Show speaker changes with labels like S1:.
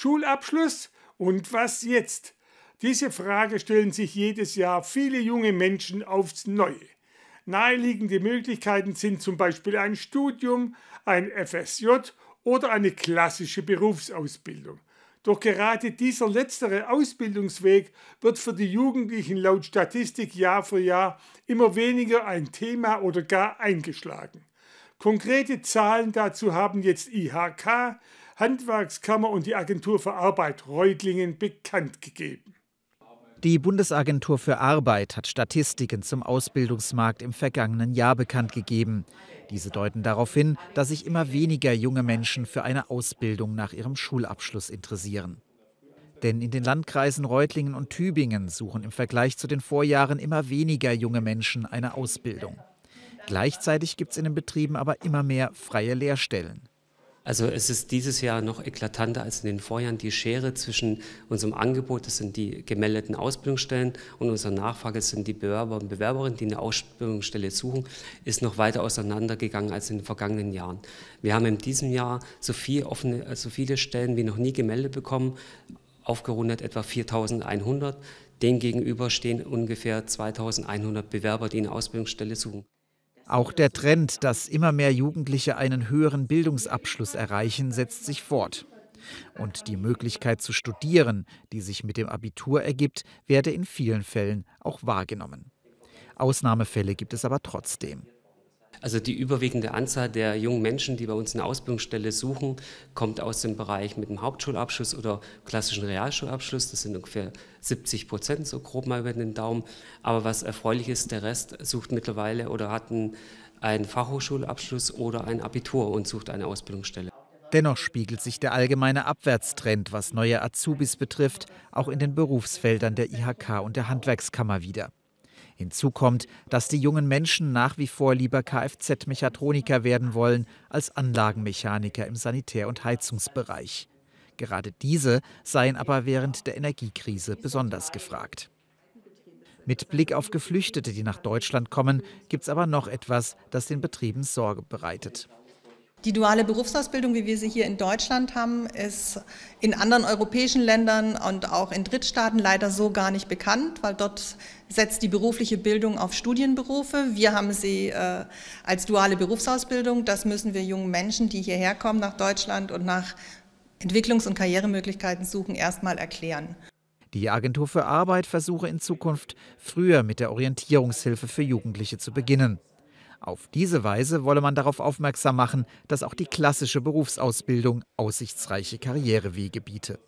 S1: Schulabschluss und was jetzt? Diese Frage stellen sich jedes Jahr viele junge Menschen aufs Neue. Naheliegende Möglichkeiten sind zum Beispiel ein Studium, ein FSJ oder eine klassische Berufsausbildung. Doch gerade dieser letztere Ausbildungsweg wird für die Jugendlichen laut Statistik Jahr für Jahr immer weniger ein Thema oder gar eingeschlagen. Konkrete Zahlen dazu haben jetzt IHK, Handwerkskammer und die Agentur für Arbeit Reutlingen bekannt gegeben.
S2: Die Bundesagentur für Arbeit hat Statistiken zum Ausbildungsmarkt im vergangenen Jahr bekannt gegeben. Diese deuten darauf hin, dass sich immer weniger junge Menschen für eine Ausbildung nach ihrem Schulabschluss interessieren. Denn in den Landkreisen Reutlingen und Tübingen suchen im Vergleich zu den Vorjahren immer weniger junge Menschen eine Ausbildung. Gleichzeitig gibt es in den Betrieben aber immer mehr freie Lehrstellen.
S3: Also es ist dieses Jahr noch eklatanter als in den Vorjahren. Die Schere zwischen unserem Angebot, das sind die gemeldeten Ausbildungsstellen, und unserer Nachfrage, das sind die Bewerber und Bewerberinnen, die eine Ausbildungsstelle suchen, ist noch weiter auseinandergegangen als in den vergangenen Jahren. Wir haben in diesem Jahr so, viel offene, so viele Stellen wie noch nie gemeldet bekommen, aufgerundet etwa 4.100. Den gegenüber stehen ungefähr 2.100 Bewerber, die eine Ausbildungsstelle suchen.
S2: Auch der Trend, dass immer mehr Jugendliche einen höheren Bildungsabschluss erreichen, setzt sich fort. Und die Möglichkeit zu studieren, die sich mit dem Abitur ergibt, werde in vielen Fällen auch wahrgenommen. Ausnahmefälle gibt es aber trotzdem.
S3: Also die überwiegende Anzahl der jungen Menschen, die bei uns eine Ausbildungsstelle suchen, kommt aus dem Bereich mit einem Hauptschulabschluss oder klassischen Realschulabschluss. Das sind ungefähr 70 Prozent, so grob mal über den Daumen. Aber was erfreulich ist, der Rest sucht mittlerweile oder hat einen, einen Fachhochschulabschluss oder ein Abitur und sucht eine Ausbildungsstelle.
S2: Dennoch spiegelt sich der allgemeine Abwärtstrend, was neue Azubis betrifft, auch in den Berufsfeldern der IHK und der Handwerkskammer wieder. Hinzu kommt, dass die jungen Menschen nach wie vor lieber Kfz-Mechatroniker werden wollen als Anlagenmechaniker im Sanitär- und Heizungsbereich. Gerade diese seien aber während der Energiekrise besonders gefragt. Mit Blick auf Geflüchtete, die nach Deutschland kommen, gibt es aber noch etwas, das den Betrieben Sorge bereitet.
S4: Die duale Berufsausbildung, wie wir sie hier in Deutschland haben, ist in anderen europäischen Ländern und auch in Drittstaaten leider so gar nicht bekannt, weil dort setzt die berufliche Bildung auf Studienberufe. Wir haben sie äh, als duale Berufsausbildung. Das müssen wir jungen Menschen, die hierher kommen nach Deutschland und nach Entwicklungs- und Karrieremöglichkeiten suchen, erstmal erklären.
S2: Die Agentur für Arbeit versuche in Zukunft früher mit der Orientierungshilfe für Jugendliche zu beginnen. Auf diese Weise wolle man darauf aufmerksam machen, dass auch die klassische Berufsausbildung aussichtsreiche Karrierewege biete.